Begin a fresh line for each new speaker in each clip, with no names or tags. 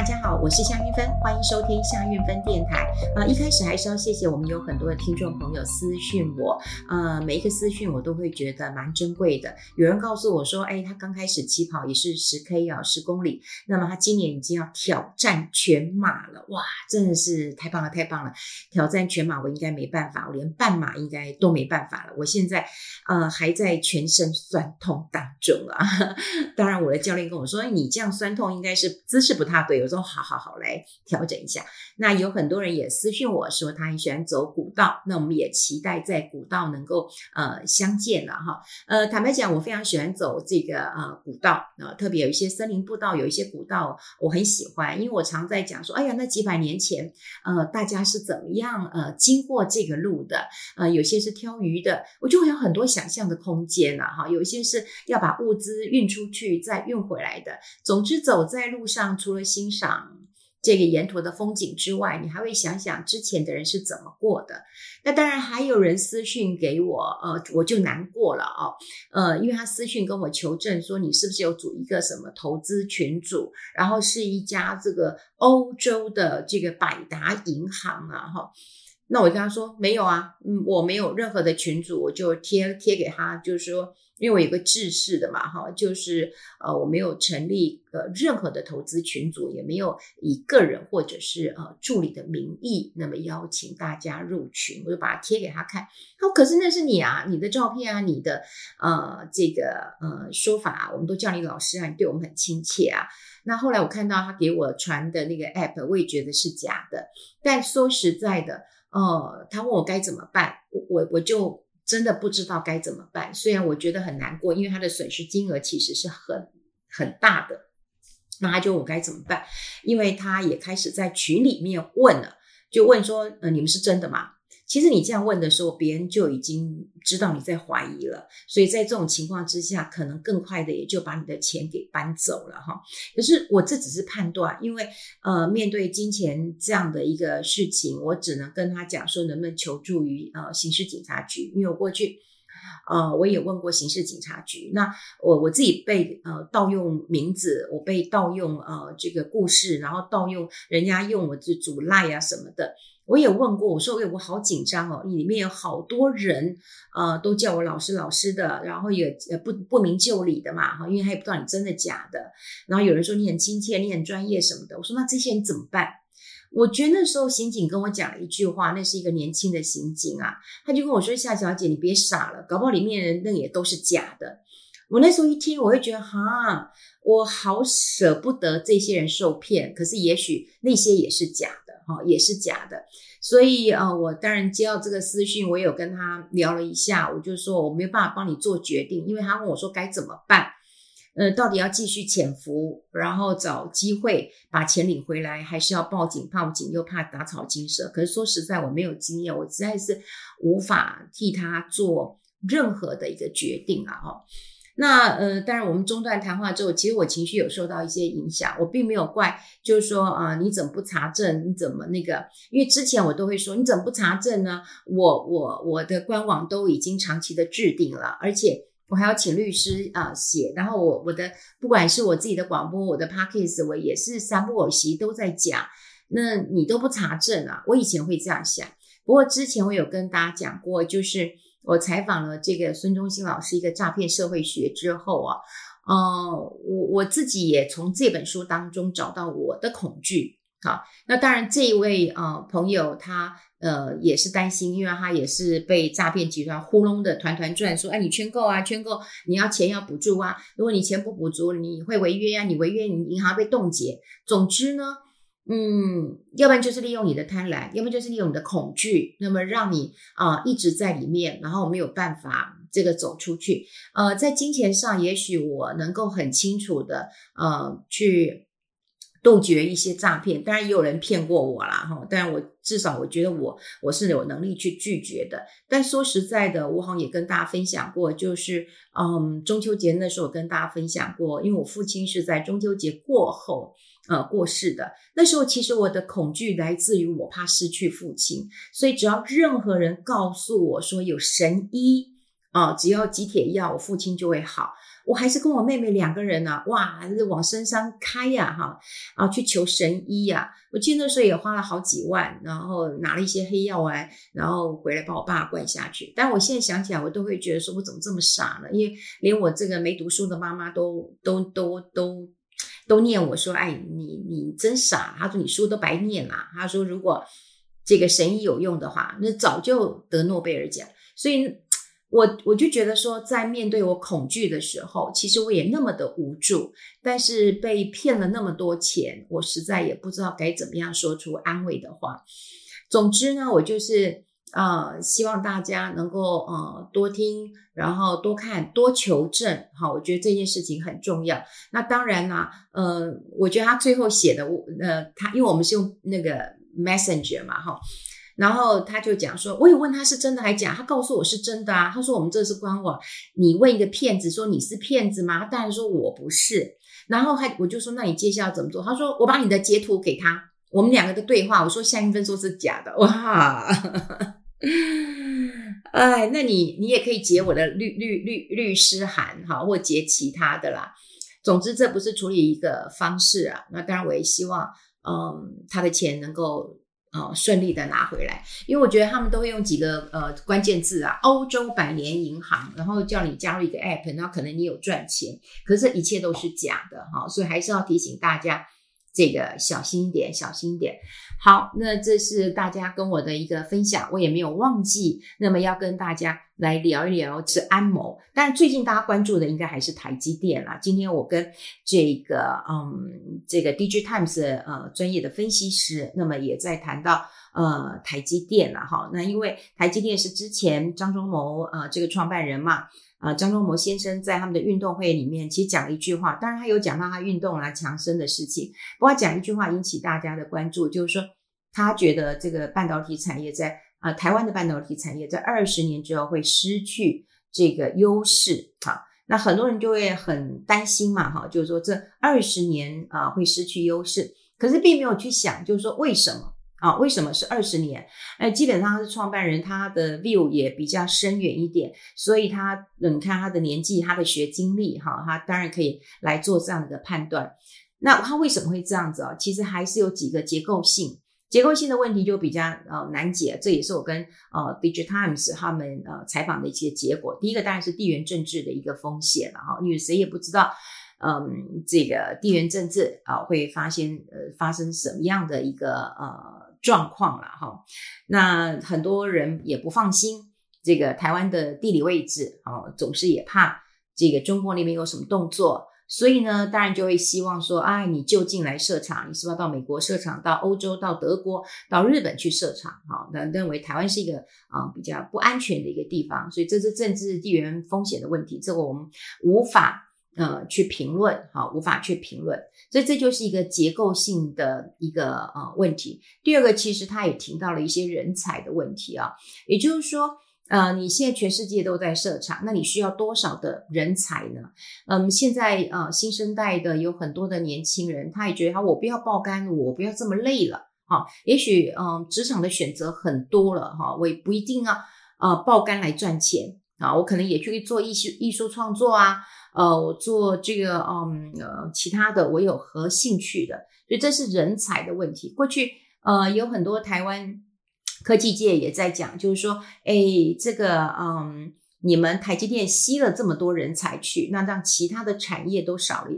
大家好，我是夏韵芬，欢迎收听夏韵芬电台。啊、呃，一开始还是要谢谢我们有很多的听众朋友私讯我，呃，每一个私讯我都会觉得蛮珍贵的。有人告诉我说，哎，他刚开始起跑也是十 K 啊，十公里，那么他今年已经要挑战全马了，哇，真的是太棒了，太棒了！挑战全马我应该没办法，我连半马应该都没办法了。我现在呃还在全身酸痛当中啊。当然，我的教练跟我说，哎，你这样酸痛应该是姿势不太对。说好好好来调整一下。那有很多人也私信我说他很喜欢走古道，那我们也期待在古道能够呃相见了哈。呃，坦白讲，我非常喜欢走这个呃古道啊，呃，特别有一些森林步道，有一些古道我很喜欢，因为我常在讲说，哎呀，那几百年前呃大家是怎么样呃经过这个路的？呃，有些是挑鱼的，我就会有很多想象的空间了哈。有一些是要把物资运出去再运回来的。总之，走在路上除了心。欣赏赏这个沿途的风景之外，你还会想想之前的人是怎么过的。那当然还有人私讯给我，呃，我就难过了哦，呃，因为他私讯跟我求证说，你是不是有组一个什么投资群组，然后是一家这个欧洲的这个百达银行啊，哈。那我就跟他说没有啊，嗯，我没有任何的群组，我就贴贴给他，就是说。因为我有个制式的嘛，哈，就是呃，我没有成立呃任何的投资群组，也没有以个人或者是呃助理的名义，那么邀请大家入群，我就把它贴给他看。他说：“可是那是你啊，你的照片啊，你的呃这个呃说法啊，我们都叫你老师啊，你对我们很亲切啊。”那后来我看到他给我传的那个 app，我也觉得是假的。但说实在的，哦，他问我该怎么办，我我我就。真的不知道该怎么办，虽然我觉得很难过，因为他的损失金额其实是很很大的。那他就我该怎么办？因为他也开始在群里面问了，就问说：“呃，你们是真的吗？”其实你这样问的时候，别人就已经知道你在怀疑了，所以在这种情况之下，可能更快的也就把你的钱给搬走了哈。可是我这只是判断，因为呃，面对金钱这样的一个事情，我只能跟他讲说，能不能求助于呃刑事警察局？因为我过去呃我也问过刑事警察局，那我我自己被呃盗用名字，我被盗用呃这个故事，然后盗用人家用我这组赖啊什么的。我也问过，我说：“哎，我好紧张哦，里面有好多人，呃，都叫我老师老师的，然后也呃不不明就里的嘛，哈，因为他也不知道你真的假的。然后有人说你很亲切，你很专业什么的。我说那这些人怎么办？我觉得那时候刑警跟我讲了一句话，那是一个年轻的刑警啊，他就跟我说：夏小姐，你别傻了，搞不好里面人那也都是假的。我那时候一听，我会觉得哈，我好舍不得这些人受骗，可是也许那些也是假的。”哦，也是假的，所以呃，我当然接到这个私讯，我有跟他聊了一下，我就说我没有办法帮你做决定，因为他问我说该怎么办，呃，到底要继续潜伏，然后找机会把钱领回来，还是要报警？报警又怕打草惊蛇。可是说实在，我没有经验，我实在是无法替他做任何的一个决定啊！哈。那呃，当然，我们中断谈话之后，其实我情绪有受到一些影响。我并没有怪，就是说啊、你怎么不查证？你怎么那个？因为之前我都会说，你怎么不查证呢？我我我的官网都已经长期的置顶了，而且我还要请律师啊、呃、写。然后我我的不管是我自己的广播，我的 podcast，我也是三不五时都在讲。那你都不查证啊？我以前会这样想，不过之前我有跟大家讲过，就是。我采访了这个孙中兴老师一个诈骗社会学之后啊，呃，我我自己也从这本书当中找到我的恐惧。好，那当然这一位呃朋友他呃也是担心，因为他也是被诈骗集团糊弄的团团转，说哎你圈购啊圈购，你要钱要补助啊，如果你钱不补足，你会违约啊，你违约你银行被冻结。总之呢。嗯，要不然就是利用你的贪婪，要不然就是利用你的恐惧，那么让你啊、一直在里面，然后没有办法这个走出去。呃，在金钱上，也许我能够很清楚的呃去杜绝一些诈骗，当然也有人骗过我啦哈，但我至少我觉得我我是有能力去拒绝的。但说实在的，我好像也跟大家分享过，就是嗯中秋节那时候跟大家分享过，因为我父亲是在中秋节过后。呃，过世的那时候，其实我的恐惧来自于我怕失去父亲，所以只要任何人告诉我说有神医啊，只要挤铁药，我父亲就会好，我还是跟我妹妹两个人呢、啊，哇，往深山开呀，哈，啊，去求神医呀、我记得那时候也花了好几万，然后拿了一些黑药丸，然后回来把我爸灌下去。但我现在想起来，我都会觉得说，我怎么这么傻呢？因为连我这个没读书的妈妈都都都都都念我说，哎，你你真傻。他说你书都白念了。他说如果这个神医有用的话，那早就得诺贝尔奖。所以。我我就觉得说，在面对我恐惧的时候，其实我也那么的无助。但是被骗了那么多钱，我实在也不知道该怎么样说出安慰的话。总之呢，我就是呃，希望大家能够呃多听，然后多看，多求证。好，我觉得这件事情很重要。那当然啦，呃，我觉得他最后写的，呃，他因为我们是用那个 Messenger 嘛，哈。然后他就讲说，我有问他是真的还假，他告诉我是真的啊。他说我们这是官网，你问一个骗子说你是骗子吗？他当然说我不是。然后还我就说那你接下来怎么做？他说我把你的截图给他，我们两个的对话。我说夏韵芬说是假的，哇，哎，那你你也可以截我的律律律律师函哈，或截其他的啦。总之这不是处理一个方式啊。那当然我也希望，嗯，他的钱能够。啊、顺利的拿回来，因为我觉得他们都会用几个呃关键字啊，欧洲百年银行，然后叫你加入一个 app，然后可能你有赚钱，可是一切都是假的哈、哦，所以还是要提醒大家。这个小心一点，小心一点。好，那这是大家跟我的一个分享，我也没有忘记。那么要跟大家来聊一聊是安谋，但最近大家关注的应该还是台积电啦。今天我跟这个嗯，这个 DigiTimes 呃专业的分析师，那么也在谈到呃台积电了哈。那因为台积电是之前张忠谋呃这个创办人嘛。啊，张忠谋先生在他们的运动会里面，其实讲了一句话，当然他有讲到他运动啊、强身的事情。不过讲一句话引起大家的关注，就是说他觉得这个半导体产业在啊，台湾的半导体产业在二十年之后会失去这个优势。哈，那很多人就会很担心嘛，哈，就是说这二十年啊会失去优势，可是并没有去想，就是说为什么。啊，为什么是二十年？哎，基本上他是创办人，他的 view 也比较深远一点，所以他，你看他的年纪，他的学经历，哈，他当然可以来做这样的判断。那他为什么会这样子啊？其实还是有几个结构性、结构性的问题就比较呃难解。这也是我跟呃 DigiTimes 他们呃采访的一些结果。第一个当然是地缘政治的一个风险了哈，因为谁也不知道，嗯，这个地缘政治啊会发现呃发生什么样的一个呃。状况了哈，那很多人也不放心这个台湾的地理位置啊，总是也怕这个中国那边有什么动作，所以呢，当然就会希望说，哎，你就近来设厂，你是要到美国设厂，到欧洲、到德国、到日本去设厂？哈，那认为台湾是一个啊比较不安全的一个地方，所以这是政治地缘风险的问题，这个我们无法。呃，去评论哈，无法去评论，所以这就是一个结构性的一个呃问题。第二个，其实他也提到了一些人才的问题啊，也就是说，呃，你现在全世界都在设厂，那你需要多少的人才呢？嗯，现在呃，新生代的有很多的年轻人，他也觉得他我不要爆肝，我不要这么累了哈。也许嗯，呃，职场的选择很多了哈，我也不一定要呃爆肝来赚钱啊，我可能也去做艺术艺术创作啊。呃，我做这个，嗯，呃，其他的我有何兴趣的，所以这是人才的问题。过去，呃，有很多台湾科技界也在讲，就是说，哎，这个，嗯。你们台积电吸了这么多人才去，那让其他的产业都少了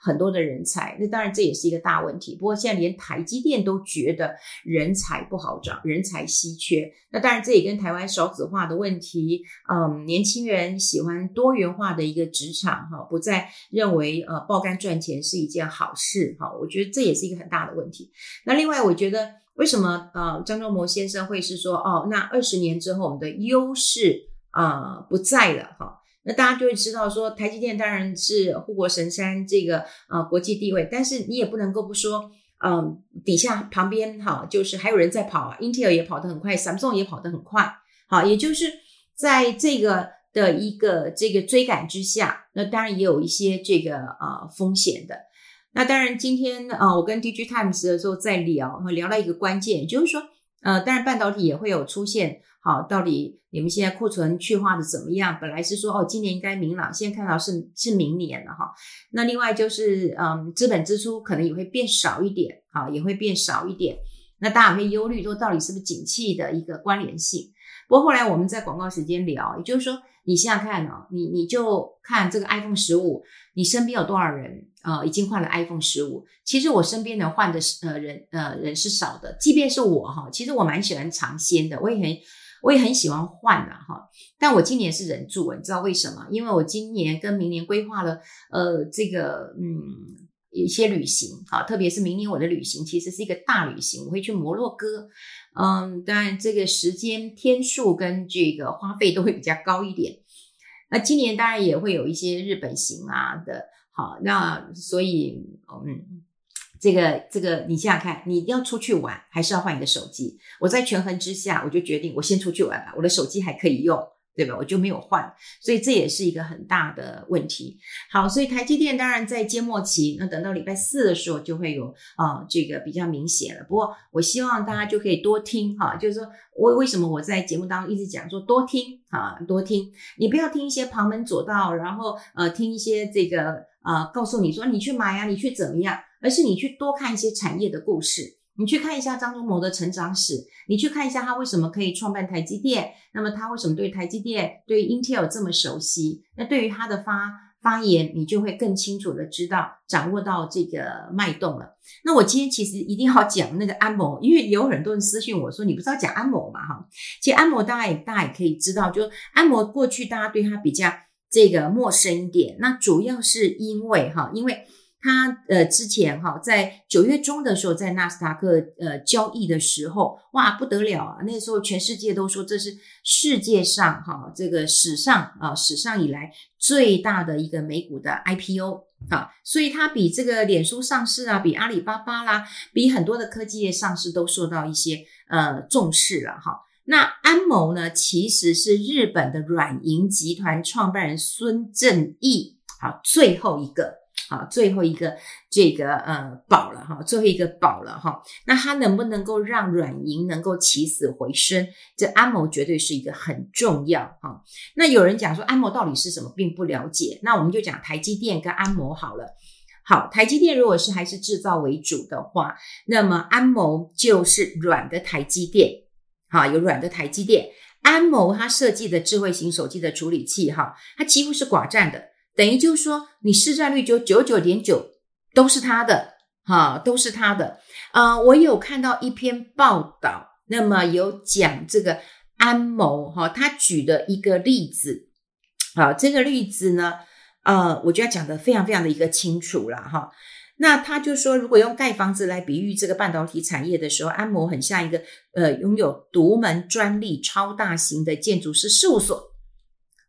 很多的人才，那当然这也是一个大问题。不过现在连台积电都觉得人才不好找，人才稀缺。那当然这也跟台湾少子化的问题，嗯，年轻人喜欢多元化的一个职场，哈，不再认为呃爆肝赚钱是一件好事，哈，我觉得这也是一个很大的问题。那另外，我觉得为什么呃张忠谋先生会是说，哦，那二十年之后我们的优势。啊、不在了哈，那大家就会知道说，台积电当然是护国神山，这个呃国际地位，但是你也不能够不说，嗯、底下旁边哈，就是还有人在跑，Intel 也跑得很快，Samsung 也跑得很快，好，也就是在这个的一个这个追赶之下，那当然也有一些这个啊、风险的。那当然今天啊、我跟 DigiTimes 的时候在聊，聊到一个关键，就是说。呃，当然半导体也会有出现。好，到底你们现在库存去化的怎么样？本来是说哦，今年应该明朗，现在看到是是明年了哈。那另外就是嗯，资本支出可能也会变少一点，好，也会变少一点。那大家会忧虑说，到底是不是景气的一个关联性？不过后来我们在广告时间聊，也就是说，你想想看哦，你你就看这个 iPhone 十五，你身边有多少人呃已经换了 iPhone 十五？其实我身边的换的呃人呃人是少的，即便是我哈，其实我蛮喜欢尝鲜的，我也很。我也很喜欢换的哈，但我今年是忍住了，你知道为什么？因为我今年跟明年规划了呃这个嗯一些旅行啊，特别是明年我的旅行其实是一个大旅行，我会去摩洛哥，嗯，当然这个时间天数跟这个花费都会比较高一点。那今年当然也会有一些日本行啊的，好，那所以嗯。这个这个，你想想看，你要出去玩，还是要换一个手机？我在权衡之下，我就决定我先出去玩吧，我的手机还可以用，对吧？我就没有换，所以这也是一个很大的问题。好，所以台积电当然在揭末期，那等到礼拜四的时候就会有啊、这个比较明显了。不过我希望大家就可以多听哈，就是说我为什么我在节目当中一直讲说多听啊，多听，你不要听一些旁门左道，然后呃听一些这个呃告诉你说你去买呀、你去怎么样。而是你去多看一些产业的故事，你去看一下张忠谋的成长史，你去看一下他为什么可以创办台积电，那么他为什么对台积电、对 Intel 这么熟悉？那对于他的发发言，你就会更清楚的知道、掌握到这个脉动了。那我今天其实一定要讲那个安谋，因为有很多人私信我说你不知道讲安谋嘛？哈，其实安谋大家也大家也可以知道，就安谋过去大家对他比较这个陌生一点，那主要是因为哈，因为。他呃之前哈在九月中的时候在纳斯达克呃交易的时候哇不得了啊，那时候全世界都说这是世界上哈这个史上啊史上以来最大的一个美股的 IPO 啊，所以它比这个脸书上市啊，比阿里巴巴啦，比很多的科技业上市都受到一些呃重视了哈。那安谋呢，其实是日本的软银集团创办人孙正义好最后一个。好，最后一个这个呃宝了哈，最后一个宝了哈。那它能不能够让软银能够起死回生？这安谋绝对是一个很重要哈。那有人讲说安谋到底是什么，并不了解。那我们就讲台积电跟安谋好了。好，台积电如果是还是制造为主的话，那么安谋就是软的台积电。哈，有软的台积电。安谋他设计的智慧型手机的处理器哈，它几乎是寡占的。等于就是说，你市占率就九九点九都是他的，哈，都是他的。啊、呃，我有看到一篇报道，那么有讲这个安谋哈，他举的一个例子，好，这个例子呢，呃，我觉得讲得非常非常的一个清楚了哈。那他就说，如果用盖房子来比喻这个半导体产业的时候，安谋很像一个呃拥有独门专利超大型的建筑师事务所，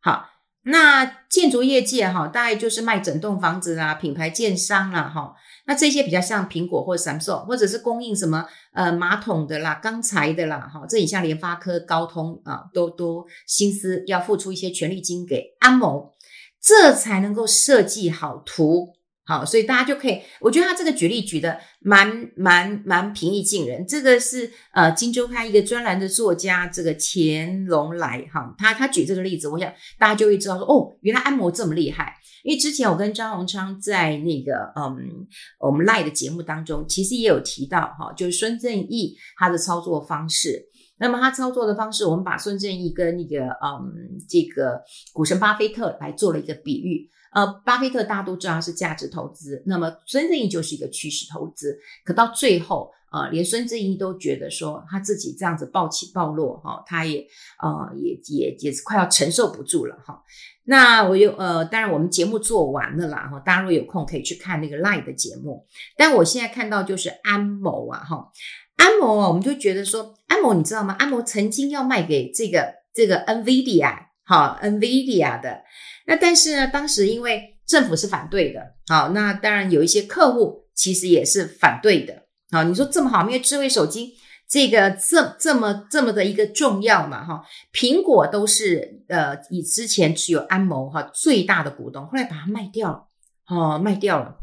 好。那建筑业界哈，大概就是卖整栋房子啦，品牌建商啦哈。那这些比较像苹果或 Samsung，或者是供应什么呃马桶的啦、钢材的啦哈。这也像联发科、高通啊，都都心思要付出一些权利金给安谋，这才能够设计好图。好，所以大家就可以，我觉得他这个举例举的蛮蛮蛮平易近人。这个是呃，金周刊一个专栏的作家，这个钱隆来哈，他他举这个例子，我想大家就会知道说，哦，原来安谋这么厉害。因为之前我跟张荣昌在那个嗯，我们 Live 的节目当中，其实也有提到哈，就是孙正义他的操作方式。那么他操作的方式，我们把孙正义跟那个嗯，这个股神巴菲特来做了一个比喻。呃，巴菲特大家都知道他是价值投资，那么孙正义就是一个趋势投资。可到最后，呃，连孙正义都觉得说他自己这样子暴起暴落，哈、他也呃也也也是快要承受不住了，哈、那我有呃，当然我们节目做完了啦，哈，大家如果有空可以去看那个 Live 的节目。但我现在看到就是安谋啊，哈，安谋啊，我们就觉得说，安谋你知道吗？安谋曾经要卖给这个这个 NVIDIA，好，NVIDIA 的。那但是呢，当时因为政府是反对的，好，那当然有一些客户其实也是反对的，好，你说这么好，因为智慧手机这个这这么这么的一个重要嘛，哈，苹果都是呃以之前持有安谋哈最大的股东，后来把它卖掉了，哦，卖掉了，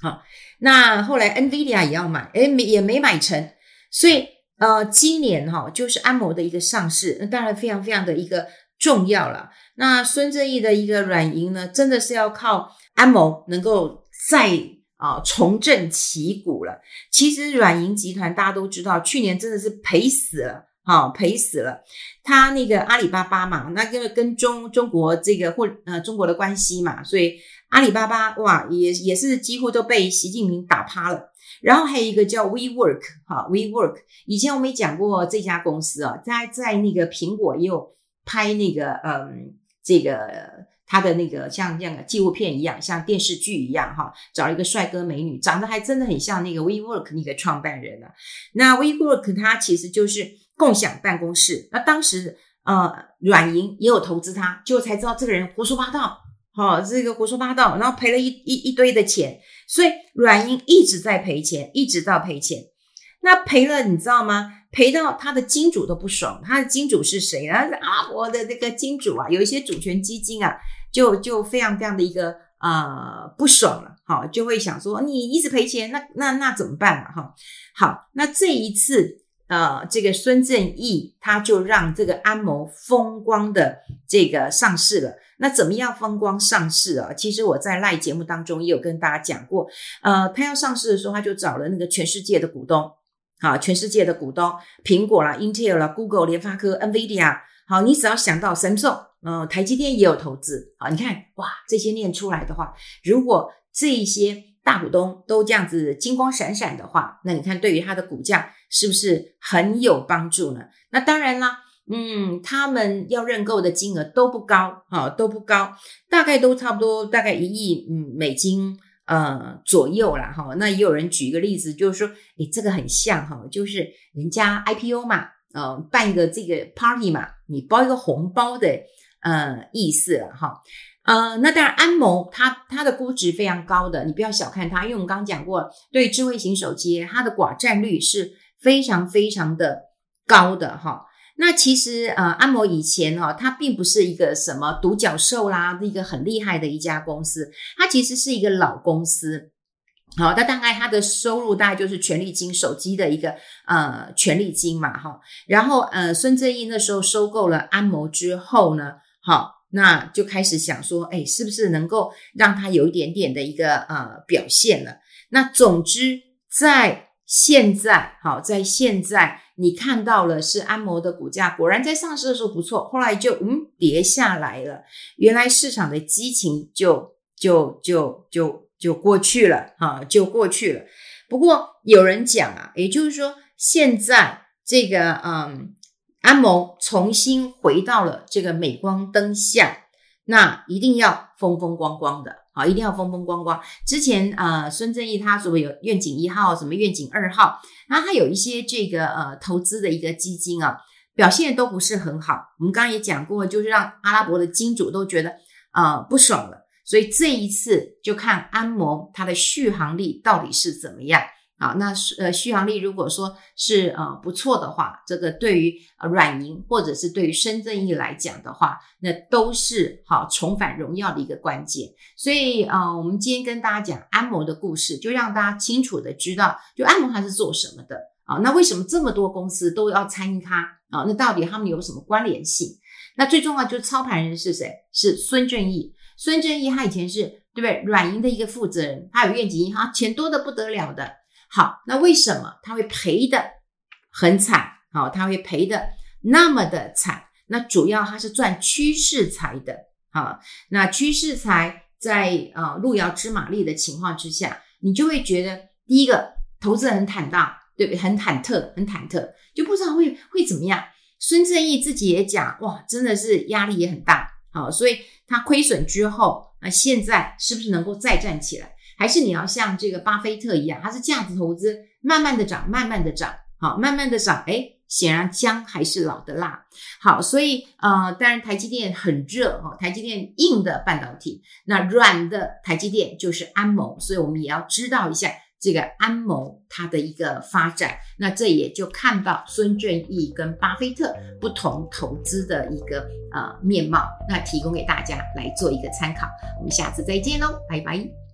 好，那后来 NVIDIA 也要买，诶，没也没买成，所以呃，今年哈、哦、就是安谋的一个上市，那当然非常非常的一个重要了。那孙正义的一个软银呢，真的是要靠安谋能够再啊、重振旗鼓了。其实软银集团大家都知道，去年真的是赔死了，哈、赔死了。他那个阿里巴巴嘛，那个跟中中国这个或呃中国的关系嘛，所以阿里巴巴哇也也是几乎都被习近平打趴了。然后还有一个叫 WeWork 哈，WeWork，以前我们也讲过这家公司啊，在在那个苹果也有拍那个嗯，这个他的那个像这样的纪录片一样，像电视剧一样哈，找一个帅哥美女，长得还真的很像那个 WeWork 那个创办人啊。那 WeWork 它其实就是共享办公室，那当时呃软银也有投资他，就才知道这个人胡说八道。好、哦，这个胡说八道，然后赔了一一一堆的钱，所以软银一直在赔钱，一直到赔钱。那赔了，你知道吗？赔到他的金主都不爽。他的金主是谁呢？是阿拉伯的那个金主啊，有一些主权基金啊，就就非常非常的一个呃不爽了。好、就会想说你一直赔钱，那那那怎么办啊？哈，好，那这一次呃，这个孙正义他就让这个安谋风光的这个上市了。那怎么样风光上市啊？其实我在赖节目当中也有跟大家讲过，呃，他要上市的时候，他就找了那个全世界的股东，好，全世界的股东，苹果啦、Intel 啦、Google、联发科、NVIDIA，好，你只要想到 Samsung，呃，台积电也有投资，好，你看哇，这些念出来的话，如果这些大股东都这样子金光闪闪的话，那你看对于它的股价是不是很有帮助呢？那当然啦。嗯，他们要认购的金额都不高，哈，都不高，大概都差不多，大概一亿嗯美金呃左右啦，哈。那也有人举一个例子，就是说，诶，这个很像哈，就是人家 IPO 嘛，呃，办一个这个 party 嘛，你包一个红包的呃意思了哈。呃，那当然，安谋它它的估值非常高的，你不要小看它，因为我们刚刚讲过，对智慧型手机，它的寡占率是非常非常的高的哈。那其实呃，安摩以前哈、哦，它并不是一个什么独角兽啦，一个很厉害的一家公司，它其实是一个老公司。好，那大概它的收入大概就是权利金手机的一个呃权利金嘛，哈。然后呃，孙正义那时候收购了安谋之后呢，好，那就开始想说，哎，是不是能够让它有一点点的一个呃表现了？那总之在现在，好，在现在。你看到了是安谋的股价，果然在上市的时候不错，后来就嗯跌下来了。原来市场的激情就就就就就过去了哈，就过去了。不过有人讲啊，也就是说现在这个嗯安谋重新回到了这个镁光灯下，那一定要风风光光的。好，一定要风风光光。之前呃，孙正义他所谓有愿景一号，什么愿景二号，然后他有一些这个呃投资的一个基金啊，表现都不是很好。我们刚刚也讲过，就是让阿拉伯的金主都觉得啊、呃、不爽了。所以这一次就看安摩它的续航力到底是怎么样。啊，那呃续航力如果说是呃不错的话，这个对于呃软银或者是对于孙正义来讲的话，那都是好重返荣耀的一个关键。所以呃，我们今天跟大家讲安谋的故事，就让大家清楚的知道，就安谋他是做什么的啊？那为什么这么多公司都要参与他啊？那到底他们有什么关联性？那最重要就是操盘人是谁？是孙正义。孙正义他以前是对不对？软银的一个负责人，他有愿景银行，钱多的不得了的。好，那为什么他会赔的很惨？好，他会赔的那么的惨？那主要他是赚趋势财的。好，那趋势财在呃路遥知马力的情况之下，你就会觉得第一个投资很坦荡，对不对？很忐忑，很忐忑，就不知道会会怎么样。孙正义自己也讲，哇，真的是压力也很大。好，所以他亏损之后，那现在是不是能够再站起来？还是你要像这个巴菲特一样，它是价值投资，慢慢的涨，慢慢的涨，好，慢慢的涨，诶，显然姜还是老的辣，好，所以呃，当然台积电很热哈，台积电硬的半导体，那软的台积电就是安谋，所以我们也要知道一下这个安谋它的一个发展，那这也就看到孙正义跟巴菲特不同投资的一个呃面貌，那提供给大家来做一个参考，我们下次再见喽，拜拜。